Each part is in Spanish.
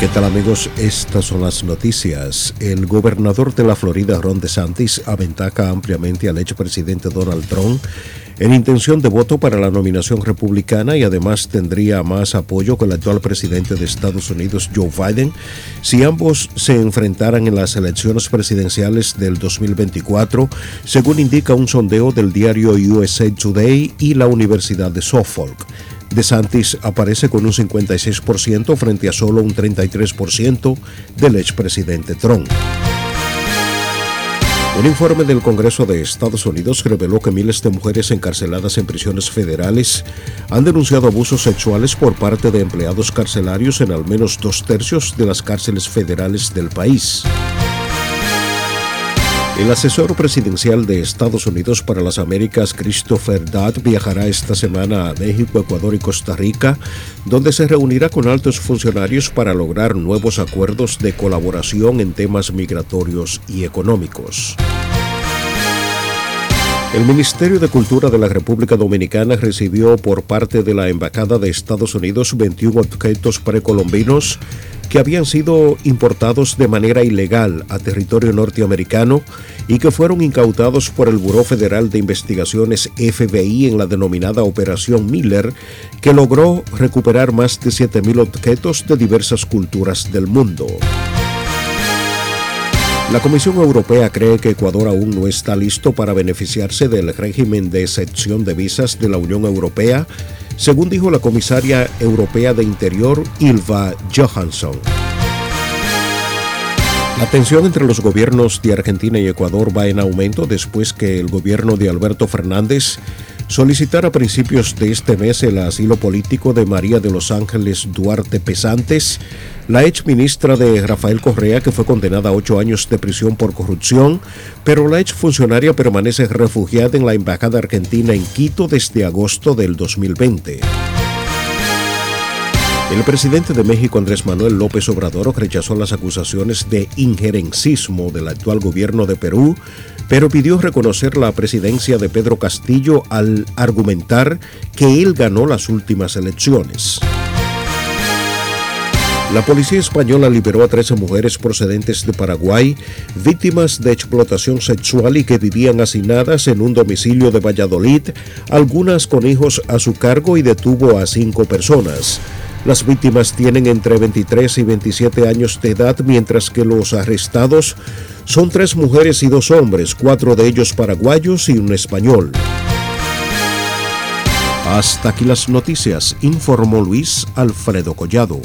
¿Qué tal amigos? Estas son las noticias. El gobernador de la Florida, Ron DeSantis, aventaca ampliamente al expresidente Donald Trump en intención de voto para la nominación republicana y además tendría más apoyo que el actual presidente de Estados Unidos, Joe Biden, si ambos se enfrentaran en las elecciones presidenciales del 2024, según indica un sondeo del diario USA Today y la Universidad de Suffolk. DeSantis aparece con un 56% frente a solo un 33% del expresidente Trump. Un informe del Congreso de Estados Unidos reveló que miles de mujeres encarceladas en prisiones federales han denunciado abusos sexuales por parte de empleados carcelarios en al menos dos tercios de las cárceles federales del país. El asesor presidencial de Estados Unidos para las Américas, Christopher Dodd, viajará esta semana a México, Ecuador y Costa Rica, donde se reunirá con altos funcionarios para lograr nuevos acuerdos de colaboración en temas migratorios y económicos. El Ministerio de Cultura de la República Dominicana recibió por parte de la Embajada de Estados Unidos 21 objetos precolombinos que habían sido importados de manera ilegal a territorio norteamericano y que fueron incautados por el Buró Federal de Investigaciones FBI en la denominada Operación Miller, que logró recuperar más de 7.000 objetos de diversas culturas del mundo. La Comisión Europea cree que Ecuador aún no está listo para beneficiarse del régimen de excepción de visas de la Unión Europea según dijo la comisaria europea de Interior, Ilva Johansson. La tensión entre los gobiernos de Argentina y Ecuador va en aumento después que el gobierno de Alberto Fernández solicitara a principios de este mes el asilo político de María de los Ángeles Duarte Pesantes, la ex ministra de Rafael Correa, que fue condenada a ocho años de prisión por corrupción, pero la ex funcionaria permanece refugiada en la Embajada Argentina en Quito desde agosto del 2020. El presidente de México, Andrés Manuel López Obrador, rechazó las acusaciones de injerencismo del actual gobierno de Perú, pero pidió reconocer la presidencia de Pedro Castillo al argumentar que él ganó las últimas elecciones. La policía española liberó a 13 mujeres procedentes de Paraguay, víctimas de explotación sexual y que vivían hacinadas en un domicilio de Valladolid, algunas con hijos a su cargo y detuvo a cinco personas. Las víctimas tienen entre 23 y 27 años de edad, mientras que los arrestados son tres mujeres y dos hombres, cuatro de ellos paraguayos y un español. Hasta aquí las noticias, informó Luis Alfredo Collado.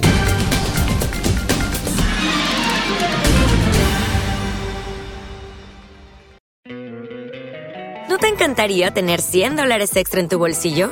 encantaría tener 100 dólares extra en tu bolsillo?